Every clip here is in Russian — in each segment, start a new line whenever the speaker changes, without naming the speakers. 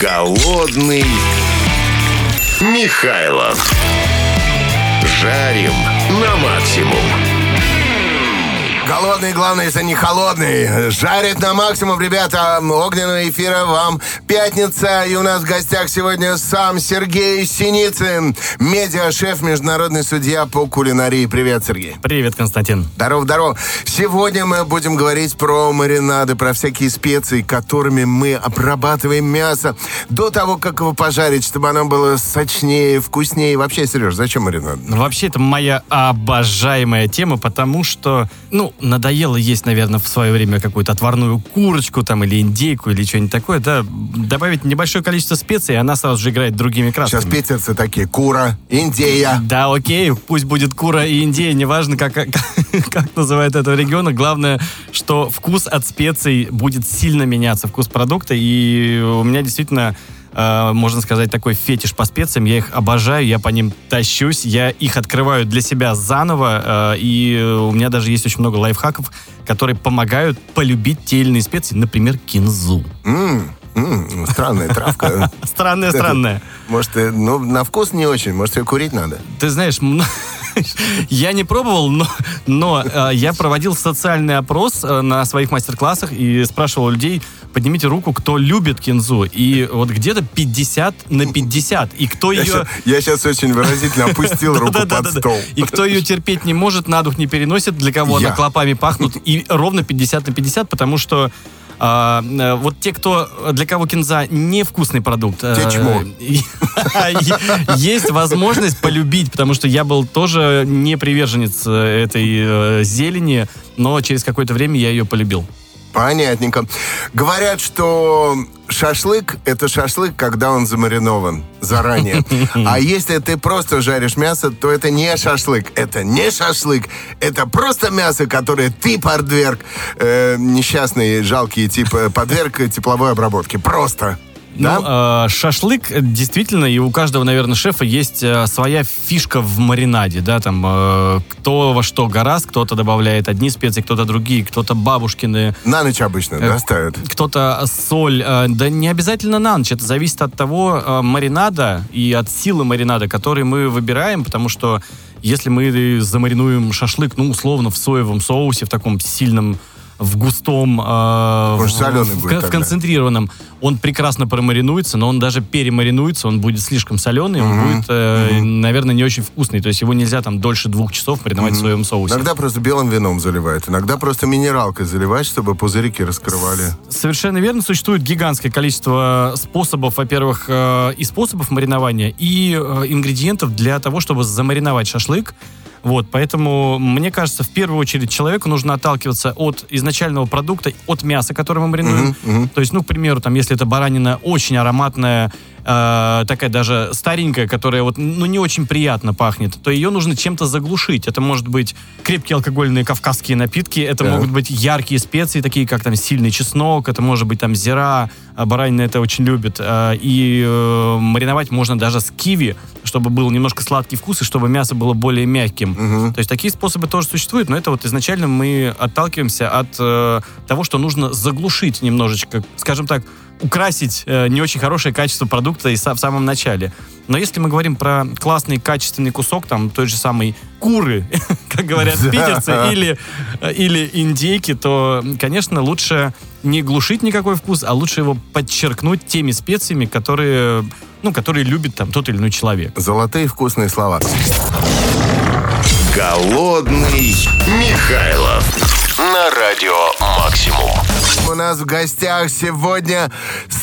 Голодный Михайлов. Жарим на максимум.
Голодный, главное, если не холодный. Жарит на максимум, ребята. Огненного эфира вам пятница. И у нас в гостях сегодня сам Сергей Синицын, медиа-шеф, международный судья по кулинарии. Привет, Сергей.
Привет, Константин.
Здорово, здорово. Сегодня мы будем говорить про маринады, про всякие специи, которыми мы обрабатываем мясо до того, как его пожарить, чтобы оно было сочнее, вкуснее. Вообще, Сереж, зачем маринад?
Вообще, это моя обожаемая тема, потому что, ну, надоело есть, наверное, в свое время какую-то отварную курочку там или индейку или что-нибудь такое, да, добавить небольшое количество специй, и она сразу же играет другими красками.
Сейчас питерцы такие, кура, индея.
Да, окей, пусть будет кура и индея, неважно, как, как, как называют этого региона, главное, что вкус от специй будет сильно меняться, вкус продукта, и у меня действительно э, можно сказать, такой фетиш по специям. Я их обожаю, я по ним тащусь, я их открываю для себя заново, э, и у меня даже есть очень много лайфхаков, которые помогают полюбить те или иные специи, например, кинзу.
М, м, странная травка.
Странная, странная.
Может, э, ну, на вкус не очень, может, ее курить надо.
Ты знаешь, я не пробовал, но, но э, я проводил социальный опрос э, на своих мастер-классах и спрашивал людей, поднимите руку, кто любит кинзу. И вот где-то 50 на 50. И кто
Я
ее...
щас- Я сейчас очень выразительно опустил руку под стол.
И кто ее терпеть не может, на дух не переносит, для кого она клопами пахнут. И ровно 50 на 50, потому что а, э, вот те, кто для кого кинза невкусный продукт, э, есть возможность полюбить, потому что я был тоже не приверженец э, этой зелени, но через какое-то время я ее полюбил.
Понятненько. Говорят, что шашлык — это шашлык, когда он замаринован заранее. А если ты просто жаришь мясо, то это не шашлык. Это не шашлык. Это просто мясо, которое ты подверг, э, несчастный, жалкий тип, э, подверг тепловой обработке. Просто. Да?
Ну, э, шашлык, э, действительно, и у каждого, наверное, шефа есть э, своя фишка в маринаде, да, там, э, кто во что гораст, кто-то добавляет одни специи, кто-то другие, кто-то бабушкины,
На ночь обычно,
Э,
да, ставят?
кто-то соль. Э, да не обязательно на ночь, это зависит от того э, маринада и от силы маринада, который мы выбираем, потому что если мы замаринуем шашлык, ну, условно, в соевом соусе, в таком сильном в густом, э, в- в,
будет
в
тогда.
концентрированном, он прекрасно промаринуется, но он даже перемаринуется, он будет слишком соленый, он будет, э, наверное, не очень вкусный. То есть его нельзя там дольше двух часов мариновать в соевом соусе.
Иногда просто белым вином заливают, иногда просто минералкой заливают, чтобы пузырики раскрывали.
Совершенно верно. Существует гигантское количество способов, во-первых, э, и способов маринования, и э, ингредиентов для того, чтобы замариновать шашлык. Вот, поэтому, мне кажется, в первую очередь человеку нужно отталкиваться от изначального продукта, от мяса, которое мы маринуем. То есть, ну, к примеру, там, если это баранина очень ароматная, э, такая даже старенькая, которая вот, ну, не очень приятно пахнет, то ее нужно чем-то заглушить. Это может быть крепкие алкогольные кавказские напитки, это
Так.
могут быть яркие специи, такие как там сильный чеснок, это может быть там зира, а баранина это очень любит. А, И э, мариновать можно даже с киви, чтобы был немножко сладкий вкус и чтобы мясо было более мягким. То есть такие способы тоже существуют, но это вот изначально мы отталкиваемся от э, того, что нужно заглушить немножечко, скажем так, украсить э, не очень хорошее качество продукта и са- в самом начале. Но если мы говорим про классный качественный кусок, там той же самой куры, как говорят
Да.
питерцы, или, или индейки, то, конечно, лучше не глушить никакой вкус, а лучше его подчеркнуть теми специями, которые, ну, которые любит там тот или иной человек.
Золотые вкусные слова.
Голодный Михайлов. На радио Максимум.
У нас в гостях сегодня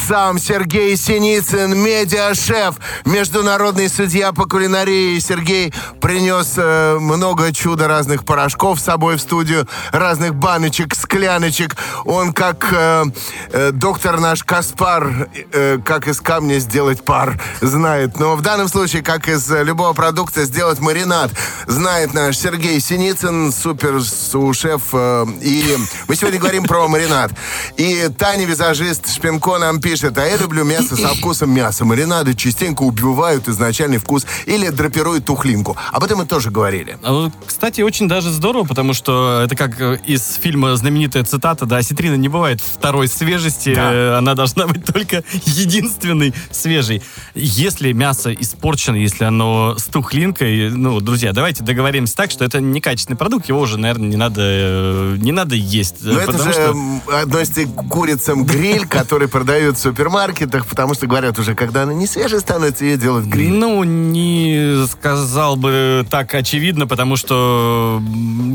сам Сергей Синицын, медиа-шеф, международный судья по кулинарии. Сергей принес э, много чуда разных порошков с собой в студию, разных баночек, скляночек. Он как э, э, доктор наш Каспар, э, как из камня сделать пар, знает. Но в данном случае, как из любого продукта сделать маринад, знает наш Сергей Синицын, супер су-шеф. э, и мы сегодня говорим про маринад. И Таня, визажист Шпинко, нам пишет, а я люблю мясо со вкусом мяса. Маринады частенько убивают изначальный вкус или драпируют тухлинку. Об этом мы тоже говорили.
А Кстати, очень даже здорово, потому что это как э, из фильма знаменитая цитата, да, осетрина не бывает второй свежести,
Да.
э, она должна быть только единственной свежей. Если мясо испорчено, если оно с тухлинкой, ну, друзья, давайте договоримся так, что это некачественный продукт, его уже, наверное, не надо, э, не надо есть.
Но это
потому
же
что-
относится к курицам гриль, который продают в супермаркетах, потому что говорят уже, когда она не свежая становится, ее делают гриль.
Ну, не сказал бы так очевидно, потому что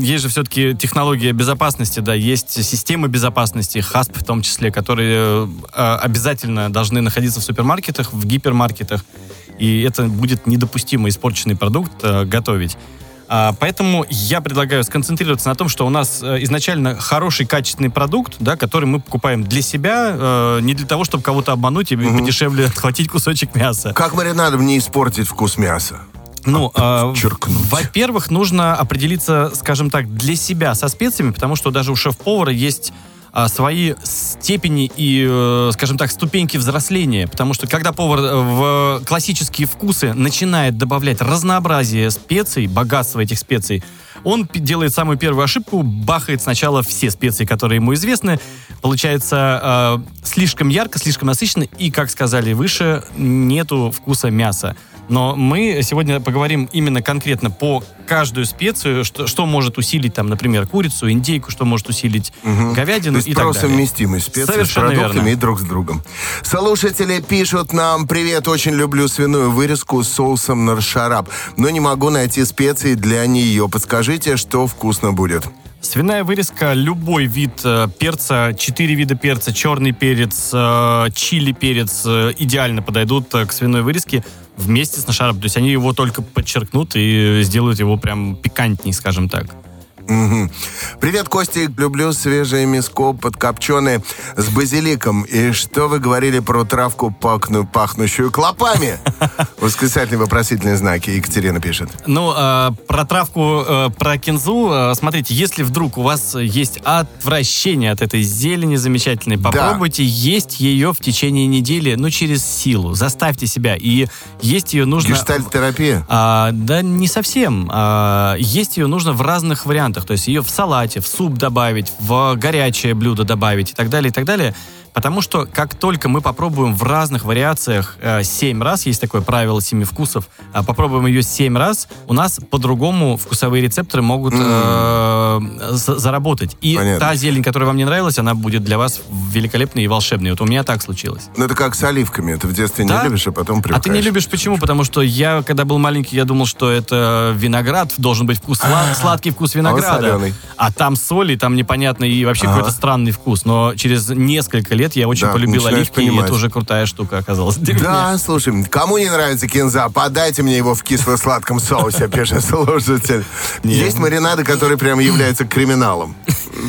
есть же все-таки технология безопасности, да, есть системы безопасности, ХАСП в том числе, которые э, обязательно должны находиться в супермаркетах, в гипермаркетах, и это будет недопустимо испорченный продукт э, готовить. А, Поэтому я предлагаю сконцентрироваться на том, что у нас э, изначально хороший качественный продукт, да, который мы покупаем для себя, э, не для того, чтобы кого-то обмануть и подешевле отхватить кусочек мяса.
Как маринадом не испортить вкус мяса?
Ну,
подчеркнуть.
во-первых, нужно определиться, скажем так, для себя со специями, потому что даже у шеф-повара есть свои степени и, э, скажем так, ступеньки взросления. Потому что когда повар э, в классические вкусы начинает добавлять разнообразие специй, богатство этих специй, он делает самую первую ошибку, бахает сначала все специи, которые ему известны. Получается э, слишком ярко, слишком насыщенно, и, как сказали выше, нету вкуса мяса. Но мы сегодня поговорим именно конкретно по каждую специю, что, что может усилить, там, например, курицу, индейку, что может усилить говядину
То есть
и так далее.
совместимость специй с
Совершенно
продуктами
верно.
и друг с другом. Слушатели пишут нам, привет, очень люблю свиную вырезку с соусом наршарап, но не могу найти специи для нее. Подскажите, что вкусно будет.
Свиная вырезка, любой вид э, перца, четыре вида перца, черный перец, э, чили перец э, идеально подойдут к свиной вырезке вместе с нашаром. То есть они его только подчеркнут и сделают его прям пикантней, скажем так.
Мгм. Привет, Костик. Люблю свежее мяско подкопченое с базиликом. И что вы говорили про травку, пахну, пахнущую клопами? Восклицательные вопросительные знаки. Екатерина пишет.
Ну, э, про травку, э, про кинзу, э, смотрите, если вдруг у вас есть отвращение от этой зелени замечательной, попробуйте есть ее в течение недели, ну, через силу. Заставьте себя. И есть ее нужно...
Гештальт-терапия.
А, да не совсем. А, есть ее нужно в разных вариантах. То есть ее в салате, в суп добавить, в горячее блюдо добавить и так далее, и так далее. Потому что как только мы попробуем в разных вариациях э, 7 раз, есть такое правило семи вкусов, а попробуем ее 7 раз, у нас по-другому вкусовые рецепторы могут э, за- заработать. И
Понятно.
та зелень, которая вам не нравилась, она будет для вас великолепной и волшебной. Вот у меня так случилось.
Ну, это как с оливками. Ты в детстве
Да.
не любишь, а потом
А
привыкаешь.
ты не любишь почему? Потому что я, когда был маленький, я думал, что это виноград, должен быть вкус, сла- сладкий вкус винограда.
Соленый.
А там соль, и там непонятно, и вообще
Ага.
какой-то странный вкус. Но через несколько лет я очень
Да,
полюбил оливки, и это уже крутая штука оказалась. меня.
Да, слушай, кому не нравится кинза, подайте мне его в кисло-сладком соусе, пишет слушатель. Есть маринады, которые прям являются криминалом.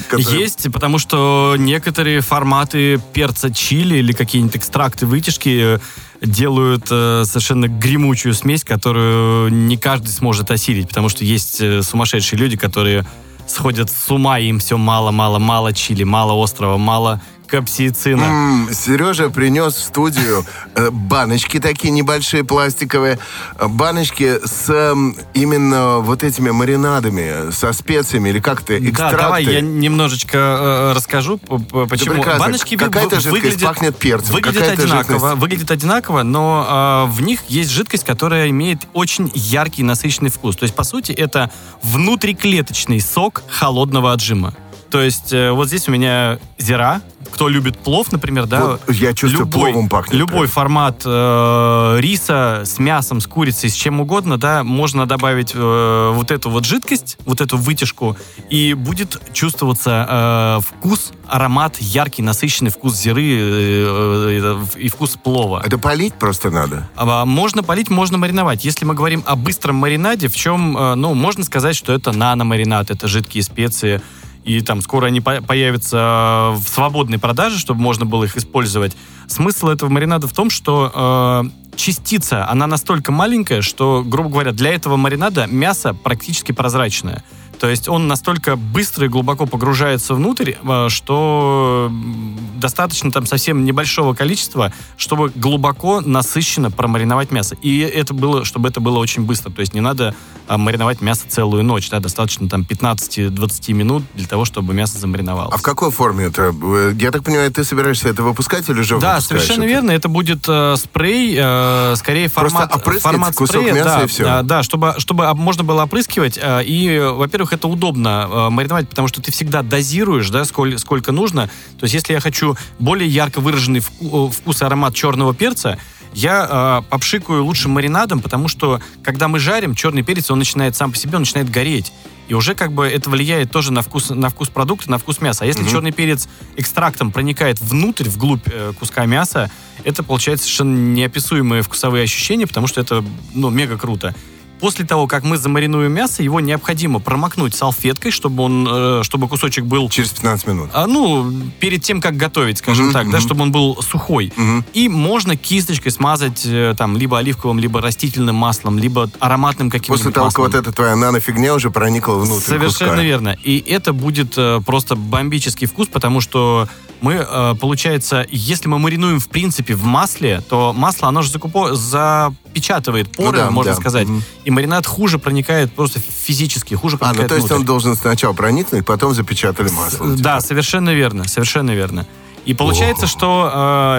Которые-
Есть, потому что некоторые форматы перца чили или какие-нибудь экстракты, вытяжки э, делают э, совершенно гремучую смесь, которую не каждый сможет осилить, потому что есть э, сумасшедшие люди, которые сходят с ума, им все мало-мало-мало чили, мало острова, мало капсиицина.
М, Сережа принес в студию э, баночки такие небольшие пластиковые, э, баночки с эм, именно вот этими маринадами, со специями или как-то
Да,
экстракты.
давай я немножечко э, расскажу, п- п- почему.
прекрасно.
Баночки
Какая-то жидкость
выглядят,
пахнет перцем, какая-то
одинаково,
жидкость-
выглядит одинаково, но э, в них есть жидкость, которая имеет очень яркий, насыщенный вкус. То есть, по сути, это внутриклеточный сок холодного отжима. То есть, э, вот здесь у меня зира. Кто любит плов, например, да?
Вот я чувствую,
любой,
пловом пахнет
Любой
прям.
формат э, риса с мясом, с курицей, с чем угодно, да, можно добавить э, вот эту вот жидкость, вот эту вытяжку, и будет чувствоваться э, вкус, аромат, яркий, насыщенный вкус зиры э, э, и вкус плова.
Это полить просто надо.
А, Можно полить, можно мариновать. Если мы говорим о быстром маринаде, в чем, э, ну, можно сказать, что это нано-маринад, это жидкие специи, и там скоро они по- появятся в свободной продаже, чтобы можно было их использовать. Смысл этого маринада в том, что э, частица, она настолько маленькая, что, грубо говоря, для этого маринада мясо практически прозрачное. То есть он настолько быстро и глубоко погружается внутрь, э, что достаточно там совсем небольшого количества, чтобы глубоко, насыщенно промариновать мясо. И это было, чтобы это было очень быстро. То есть не надо а, мариновать мясо целую ночь. Да? Достаточно там 15-20 минут для того, чтобы мясо замариновалось.
А в какой форме это? Э, Я так понимаю, ты собираешься это выпускать или же
Да, совершенно
это?
верно. Это будет э, спрей, э, скорее формат,
опрыскать
формат
кусок
спрея,
мяса
да,
и всё.
а, да, чтобы, чтобы об- можно было опрыскивать. э, и, э, во-первых, это удобно э, мариновать, потому что ты всегда дозируешь, да, сколь- сколько нужно. То есть, если я хочу более ярко выраженный э, вкус и аромат черного перца, я э, попшикаю лучше маринадом, потому что, когда мы жарим, черный перец, он начинает сам по себе, он начинает гореть. И уже как бы это влияет тоже на вкус, на вкус продукта, на вкус мяса. А если черный перец экстрактом проникает внутрь, вглубь э, куска мяса, это получается совершенно неописуемые вкусовые ощущения, потому что это, ну, мега круто. После того, как мы замаринуем мясо, его необходимо промокнуть салфеткой, чтобы он, э, чтобы кусочек был
Через 15 минут.
а, ну, перед тем, как готовить, скажем так, да, чтобы он был сухой. И можно кисточкой смазать э, там либо оливковым, либо растительным маслом, либо ароматным каким-нибудь
После того, как
маслом.
вот эта твоя нанофигня уже проникла внутрь
Совершенно
куска.
верно. И это будет э, просто бомбический вкус, потому что мы, получается, если мы маринуем в принципе в масле, то масло, оно же закупо- запечатывает поры,
Ну да,
можно
да.
сказать.
Мгм.
И маринад хуже проникает просто физически, хуже
А,
проникает
ну то есть
внутрь.
он должен сначала проникнуть, потом запечатали масло.
Да, совершенно верно, совершенно верно. И получается, что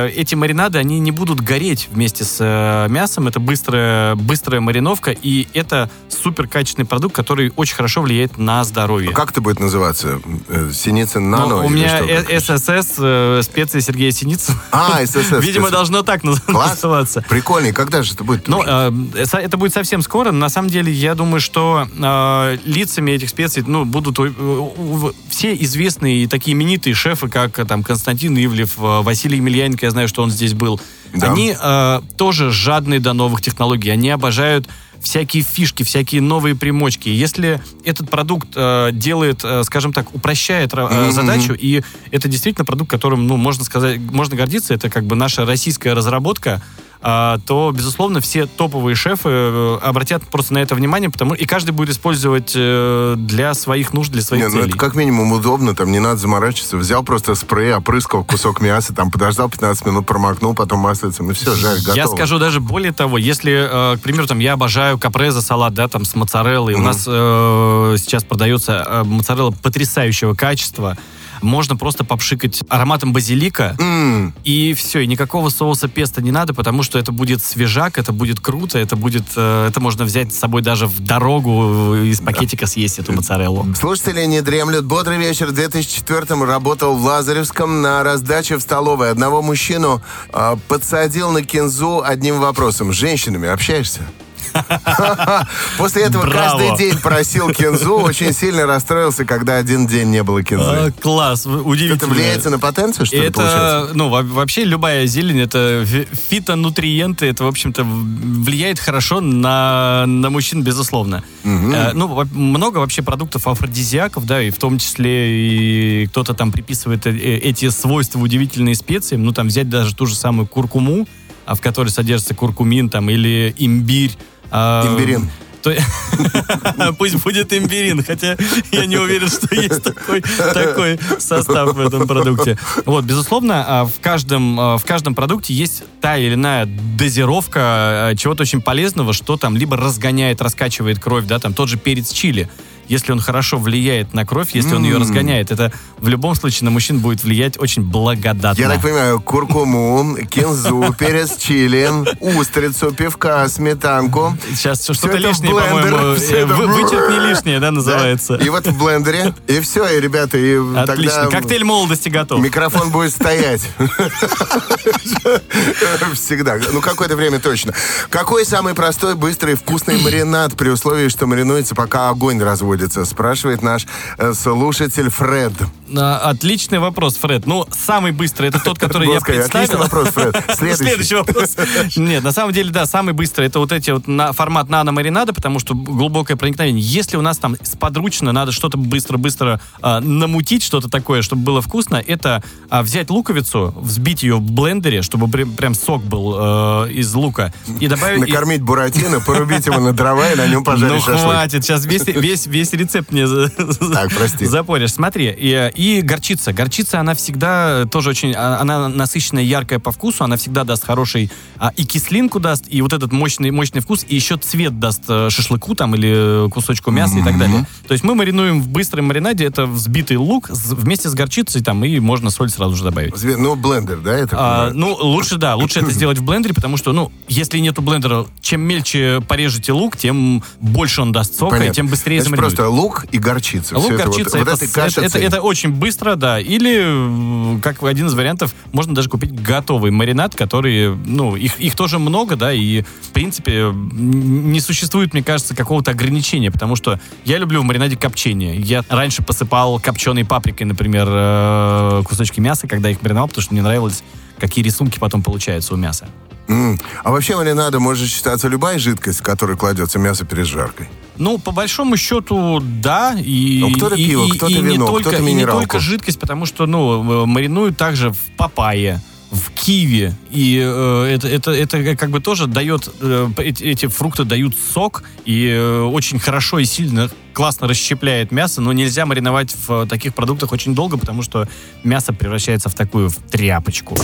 э, эти маринады, они не будут гореть вместе с э, мясом. Это быстрая, быстрая мариновка, и это супер качественный продукт, который очень хорошо влияет на здоровье.
А как это будет называться? Э, Синицын
Ну,
нано?
у
или
меня
что, как?
э- ССС, э, специи Сергея Синицына.
А, ССС.
Видимо, должно так называться.
Прикольно. И когда же это будет?
Ну, э, это будет совсем скоро. На самом деле, я думаю, что э, лицами этих специй ну, будут у- у- все известные и такие именитые шефы, как там Константин Ивлев, э, Василий Емельяненко, я знаю, что он здесь был.
Да.
Они э, тоже жадные до новых технологий. Они обожают всякие фишки, всякие новые примочки. Если этот продукт э, делает, э, скажем так, упрощает э,
Мгм.
задачу, и это действительно продукт, которым, ну, можно сказать, можно гордиться, это как бы наша российская разработка, то, безусловно, все топовые шефы э, обратят просто на это внимание, потому и каждый будет использовать э, для своих нужд, для своих
Не, ну
целей.
это как минимум удобно, там не надо заморачиваться. Взял просто спрей, опрыскал кусок мяса, там подождал 15 минут, промокнул, потом маслицем, и все, жарь, готово.
Я скажу даже более того, если, э, к примеру, там я обожаю капреза салат, да, там с моцареллой. У нас э, сейчас продается моцарелла потрясающего качества. Можно просто попшикать ароматом базилика,
М,
и все, и никакого соуса песто не надо, потому что это будет свежак, это будет круто, это будет, э, это можно взять с собой даже в дорогу э, из пакетика съесть эту моцареллу.
Слушатели не дремлют. Бодрый вечер. В 2004-м работал в Лазаревском на раздаче в столовой. Одного мужчину а, подсадил на кинзу одним вопросом. С женщинами общаешься? После этого
Браво.
каждый день просил кинзу. Очень сильно расстроился, когда один день не было
А,
кинзы.
класс, вы- удивительно.
Это влияет на потенцию, что ли, получается?
Это, ну, во- вообще любая зелень, это фи- фитонутриенты, это, в общем-то, влияет хорошо на, на мужчин, безусловно. Э, ну, во- много вообще продуктов афродизиаков, да, и в том числе и кто-то там приписывает э, э, эти свойства удивительные специям, ну, там взять даже ту же самую куркуму, а в которой содержится куркумин, там, или имбирь. А,
Имбирин.
Пусть будет имбирин, хотя я не уверен, что есть такой, такой состав в этом продукте. Вот, безусловно, а, в каждом, а, в каждом продукте есть та или иная дозировка а, чего-то очень полезного, что там либо разгоняет, раскачивает кровь, да, там тот же перец чили. Если он хорошо влияет на кровь, если он ее разгоняет, это в любом случае на мужчин будет влиять очень благодатно.
Я так понимаю, куркуму, кинзу, перец чили, устрицу, пивка, сметанку.
Сейчас что-то лишнее, по-моему, э, вычеркни лишнее, да, называется.
И вот в блендере. И все, и, ребята, и
Отлично. Коктейль молодости готов.
Микрофон будет стоять. Всегда. Ну, какое-то время точно. Какой самый простой, быстрый, вкусный маринад при условии, что маринуется, пока огонь разводится? Спрашивает наш э, слушатель Фред.
А, Отличный вопрос, Фред. Ну, самый быстрый это тот, который я представил.
Отличный вопрос, Фред. Следующий.
Вопрос. Нет, на самом деле, да, самый быстрый это вот эти вот формат нано-маринада, потому что глубокое проникновение. Если у нас там сподручно надо что-то быстро-быстро а, намутить, что-то такое, чтобы было вкусно, это а, взять луковицу, взбить ее в блендере, чтобы прям, сок был э, из лука, и добавить...
Накормить буратино, порубить его на дрова и на нем пожарить
ну
шашлык.
хватит, сейчас весь, весь, рецепт мне за-
Так, прости.
запоришь. Смотри, и, и горчица. Горчица, она всегда тоже очень, а, она насыщенная, яркая по вкусу, она всегда даст хороший а, и кислинку даст, и вот этот мощный, мощный вкус, и еще цвет даст э, шашлыку там или кусочку мяса и так далее. То есть мы маринуем в быстром маринаде, это взбитый лук вместе с горчицей там, и можно соль сразу же добавить.
Ну, блендер, да, это?
А, ну, лучше, да, лучше это сделать в блендере, потому что, ну, если нету блендера, чем мельче порежете лук, тем больше он даст сока, и тем быстрее
Значит,
замаринуете.
просто лук и горчица.
Лук,
это
горчица,
вот,
это,
вот
это, это- это очень быстро, да. Или, э, как один из вариантов, можно даже купить готовый маринад, который, ну, их, их тоже много, да, и, в принципе, не существует, мне кажется, какого-то ограничения, потому что я люблю в маринаде копчение. Я раньше посыпал копченой паприкой, например, э, кусочки мяса, когда их мариновал, потому что мне нравилось, какие рисунки потом получаются у мяса.
М. А вообще маринадом может считаться любая жидкость, в которой кладется мясо перед жаркой.
Ну, по большому счету, да. И,
Ну, кто-то пиво,
и-
кто-то
и не
вино,
только,
кто-то
и не
минералку.
только жидкость, потому что, ну, э, маринуют также в папайе, в киви. И э, это, это, это как бы тоже дает, э, эти, эти фрукты дают сок и э, очень хорошо и сильно, классно расщепляет мясо, но нельзя мариновать в таких продуктах очень долго, потому что мясо превращается в такую в тряпочку.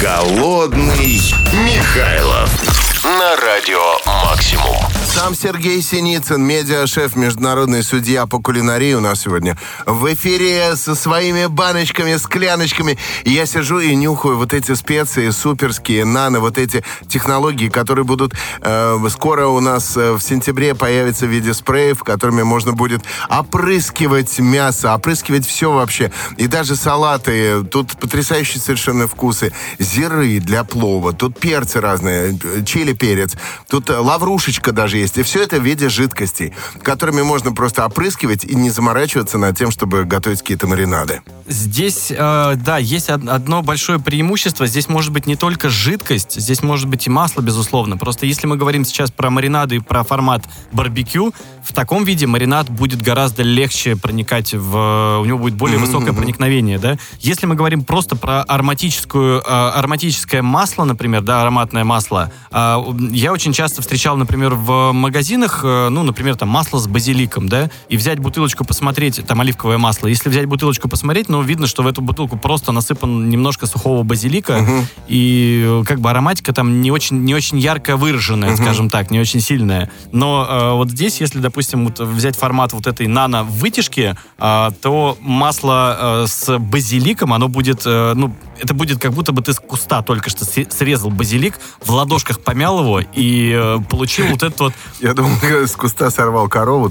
Голодный Михайлов. На радио «Максимум».
Сам Сергей Синицын, медиашеф, международный судья по кулинарии у нас сегодня в эфире со своими баночками, скляночками. Я сижу и нюхаю вот эти специи суперские, нано, вот эти технологии, которые будут э, скоро у нас э, в сентябре появятся в виде спреев, которыми можно будет опрыскивать мясо, опрыскивать все вообще. И даже салаты. Тут потрясающие совершенно вкусы. Зиры для плова, тут перцы разные, э, чили перец, тут э, лаврушечка даже есть. И все это в виде жидкостей, которыми можно просто опрыскивать и не заморачиваться над тем, чтобы готовить какие-то маринады.
Здесь, э, да, есть од- одно большое преимущество. Здесь может быть не только жидкость, здесь может быть и масло, безусловно. Просто если мы говорим сейчас про маринады и про формат барбекю, в таком виде маринад будет гораздо легче проникать в... У него будет более высокое проникновение, да? Если мы говорим просто про ароматическую, э, ароматическое масло, например, да, ароматное масло, э, я очень часто встречал, например, в магазинах, э, ну, например, там масло с базиликом, да, и взять бутылочку, посмотреть, там оливковое масло. Если взять бутылочку, посмотреть, ну, видно, что в эту бутылку просто насыпан немножко сухого базилика, и э, как бы ароматика там не очень, не очень ярко выраженная, скажем так, не очень сильная. Но э, вот здесь, если, допустим, вот взять формат вот этой нано-вытяжки, э, то масло э, с базиликом, оно будет, э, ну, это будет как будто бы ты с куста только что сре- срезал базилик, в ладошках помял его и э, получил вот этот вот
Я думал, с куста сорвал корову.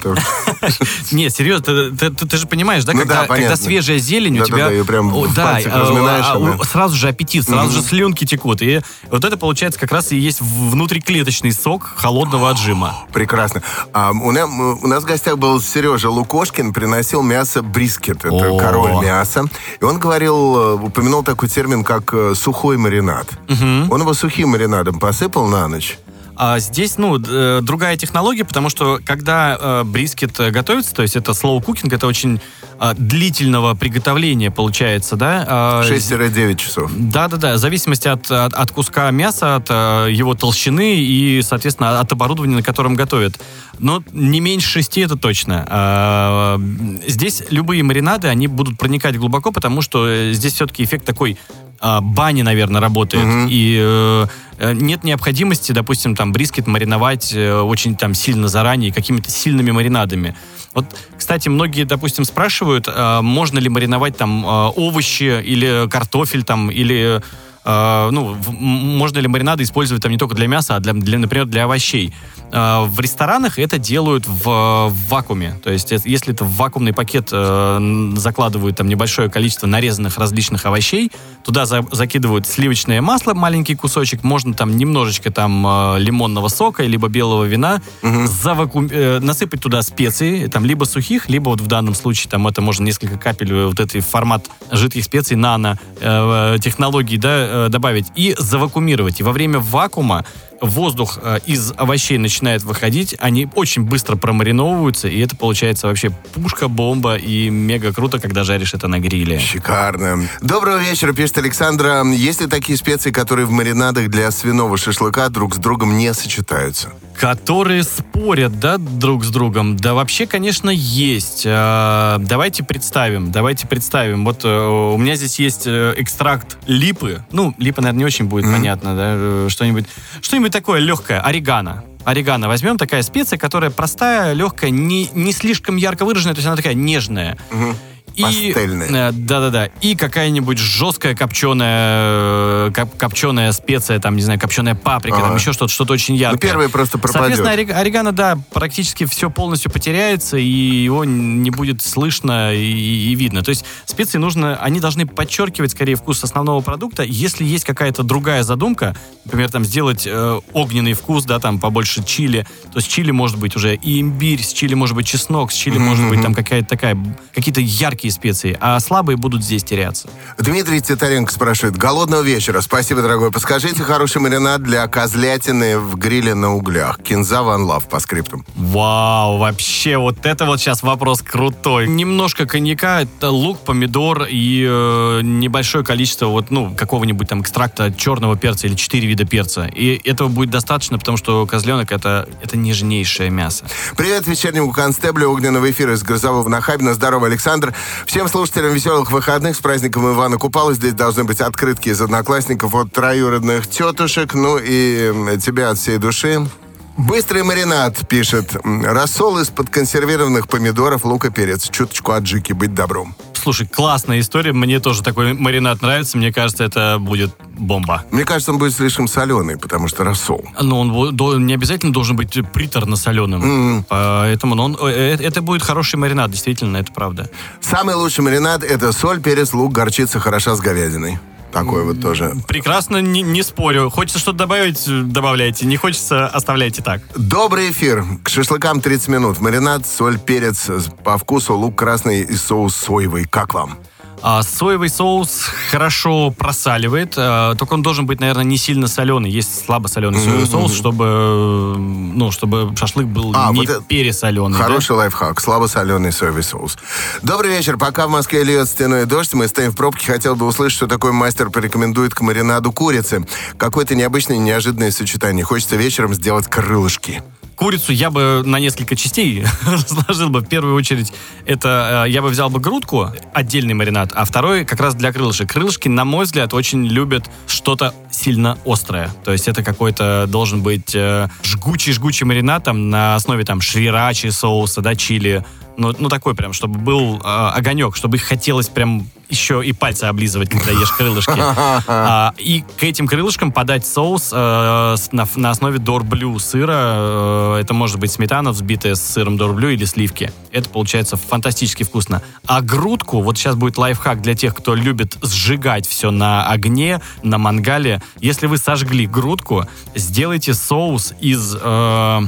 не, серьезно, ты, же понимаешь, да,
Ну
когда, свежая зелень у тебя... да,
пальцах
а, сразу же аппетит, сразу же слюнки текут. И вот это получается как раз и есть внутриклеточный сок холодного отжима.
Прекрасно. А, у, нас, в гостях был Сережа Лукошкин, приносил мясо брискет. Это король мяса. И он говорил, э, упомянул такой термин, как э, сухой маринад. Он его сухим маринадом посыпал на ночь.
А здесь, ну, э, другая технология, потому что когда э, брискет э, готовится, то есть это slow cooking, это очень э, длительного приготовления получается, да? а,
6-9 часов.
Да-да-да, в зависимости от, от, от куска мяса, от его толщины и, соответственно, от оборудования, на котором готовят. Но не меньше шести это точно. А, здесь любые маринады, они будут проникать глубоко, потому что здесь все-таки эффект такой а, бани, наверное, работает. И э, э, нет необходимости, допустим, там брискет мариновать э, очень там сильно заранее, какими-то сильными маринадами. Вот, кстати, многие, допустим, спрашивают, а, можно ли мариновать там овощи или картофель там, или ну, можно ли маринады использовать там не только для мяса, а для, для, например, для овощей. А, В ресторанах это делают в, в вакууме. То есть, э, если это в вакуумный пакет э, закладывают там небольшое количество нарезанных различных овощей, туда за- закидывают сливочное масло, маленький кусочек, можно там немножечко там э, лимонного сока, либо белого вина, заваку- э, насыпать туда специи, там либо сухих, либо вот в данном случае там это можно несколько капель э, вот этой формат жидких специй нано э, технологий, да, э, добавить и завакуумировать. И во время вакуума воздух э, из овощей начинает выходить, они очень быстро промариновываются, и это получается вообще пушка, бомба, и мега круто, когда жаришь это на гриле.
Шикарно. Доброго вечера, пишет Александра. Есть ли такие специи, которые в маринадах для свиного шашлыка друг с другом не сочетаются?
Которые спорят, да, друг с другом? Да вообще, конечно, есть. А, давайте представим, давайте представим. Вот э, у меня здесь есть э, экстракт липы. Ну, липа, наверное, не очень будет понятно, да, что-нибудь, что-нибудь такое легкое, орегано. Орегано возьмем, такая специя, которая простая, легкая, не, не слишком ярко выраженная, то есть она такая нежная. И,
Пастельная.
э, Да-да-да. И какая-нибудь жесткая копченая, коп- копченая специя, там, не знаю, копченая паприка,
Ага.
там еще что-то, что-то очень яркое.
Ну, первое просто пропадет.
Соответственно, орег- орегано, да, практически все полностью потеряется, и его не будет слышно и, и видно. То есть специи нужно, они должны подчеркивать скорее вкус основного продукта. Если есть какая-то другая задумка, например, там сделать э, огненный вкус, да, там побольше чили, то с чили может быть уже и имбирь, с чили может быть чеснок, с чили может быть там какая-то такая, какие-то яркие специи, а слабые будут здесь теряться.
Дмитрий Титаренко спрашивает. Голодного вечера. Спасибо, дорогой. Подскажите хороший маринад для козлятины в гриле на углях. Кинза Ван Лав по скриптам.
Вау, вообще, вот это вот сейчас вопрос крутой. Немножко коньяка, это лук, помидор и э, небольшое количество вот, ну, какого-нибудь там экстракта черного перца или четыре вида перца. И этого будет достаточно, потому что козленок это, это нежнейшее мясо.
Привет вечернему констеблю огненного эфира из Грозового Нахабина. Здорово, Александр. Всем слушателям веселых выходных с праздником Ивана Купала. Здесь должны быть открытки из одноклассников от троюродных тетушек. Ну и тебя от всей души. Быстрый маринад, пишет. Рассол из-под консервированных помидоров, лука, перец. Чуточку аджики, быть добром.
Слушай, классная история. Мне тоже такой маринад нравится. Мне кажется, это будет бомба.
Мне кажется, он будет слишком соленый, потому что рассол.
Но он бу- до- не обязательно должен быть приторно-соленым. Поэтому ну, он, э, это будет хороший маринад, действительно, это правда.
Самый лучший маринад – это соль, перец, лук, горчица хороша с говядиной. Такой вот тоже.
Прекрасно, не, не спорю. Хочется что-то добавить, э, добавляйте. Не хочется, оставляйте так.
Добрый эфир. К шашлыкам 30 минут. Маринад, соль, перец. По вкусу лук красный и соус соевый. Как вам?
А соевый соус хорошо просаливает, а, только он должен быть, наверное, не сильно соленый. Есть слабо соленый соевый соус, чтобы, э, ну, чтобы шашлык был
А,
не
вот
пересоленый. да?
Хороший лайфхак. Слабосоленый соевый соус. Добрый вечер. Пока в Москве льет стеной дождь, мы стоим в пробке. Хотел бы услышать, что такой мастер порекомендует к маринаду курицы. Какое-то необычное, неожиданное сочетание. Хочется вечером сделать крылышки.
Курицу я бы на несколько частей разложил бы. В первую очередь, это э, я бы взял бы грудку, отдельный маринад, а второй как раз для крылышек. Крылышки, на мой взгляд, очень любят что-то сильно острое. То есть это какой-то должен быть э, жгучий-жгучий маринад там, на основе там шрирачи соуса, да, чили. Ну, ну такой прям, чтобы был э, огонек, чтобы их хотелось прям еще и пальцы облизывать, когда ешь крылышки. А, и к этим крылышкам подать соус э, на, на основе дорблю сыра. Э, это может быть сметана, взбитая с сыром дорблю или сливки. Это получается фантастически вкусно. А грудку, вот сейчас будет лайфхак для тех, кто любит сжигать все на огне, на мангале. Если вы сожгли грудку, сделайте соус из... э,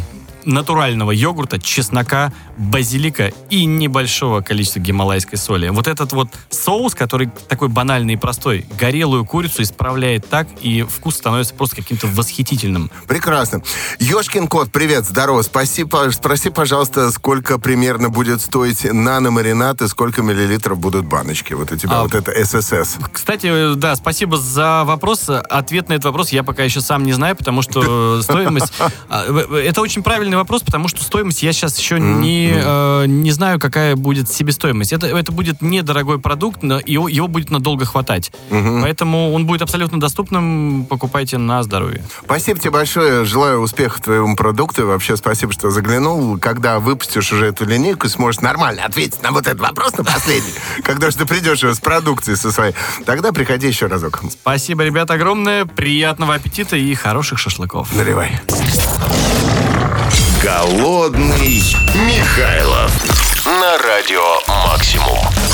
натурального йогурта, чеснока, базилика и небольшого количества гималайской соли. Вот этот вот соус, который такой банальный и простой, горелую курицу исправляет так, и вкус становится просто каким-то восхитительным.
Прекрасно. Ёшкин кот, привет, здорово. Спасибо, спроси, пожалуйста, сколько примерно будет стоить нано-маринад и сколько миллилитров будут баночки. Вот у тебя
А,
вот это ССС.
Кстати, э, да, спасибо за вопрос. Ответ на этот вопрос я пока еще сам не знаю, потому что стоимость... а, Это очень правильный вопрос, потому что стоимость я сейчас еще не, э, не знаю, какая будет себестоимость. Это, это будет недорогой продукт, но его, его будет надолго хватать. Поэтому он будет абсолютно доступным. Покупайте на здоровье.
Спасибо тебе большое. Желаю успеха твоему продукту. И вообще спасибо, что заглянул. Когда выпустишь уже эту линейку, сможешь нормально ответить на вот этот вопрос, на последний. Когда же ты придешь с продукцией со своей, тогда приходи еще разок.
Спасибо, ребят, огромное. Приятного аппетита и хороших шашлыков.
Наливай.
Голодный Михайлов на радио «Максимум».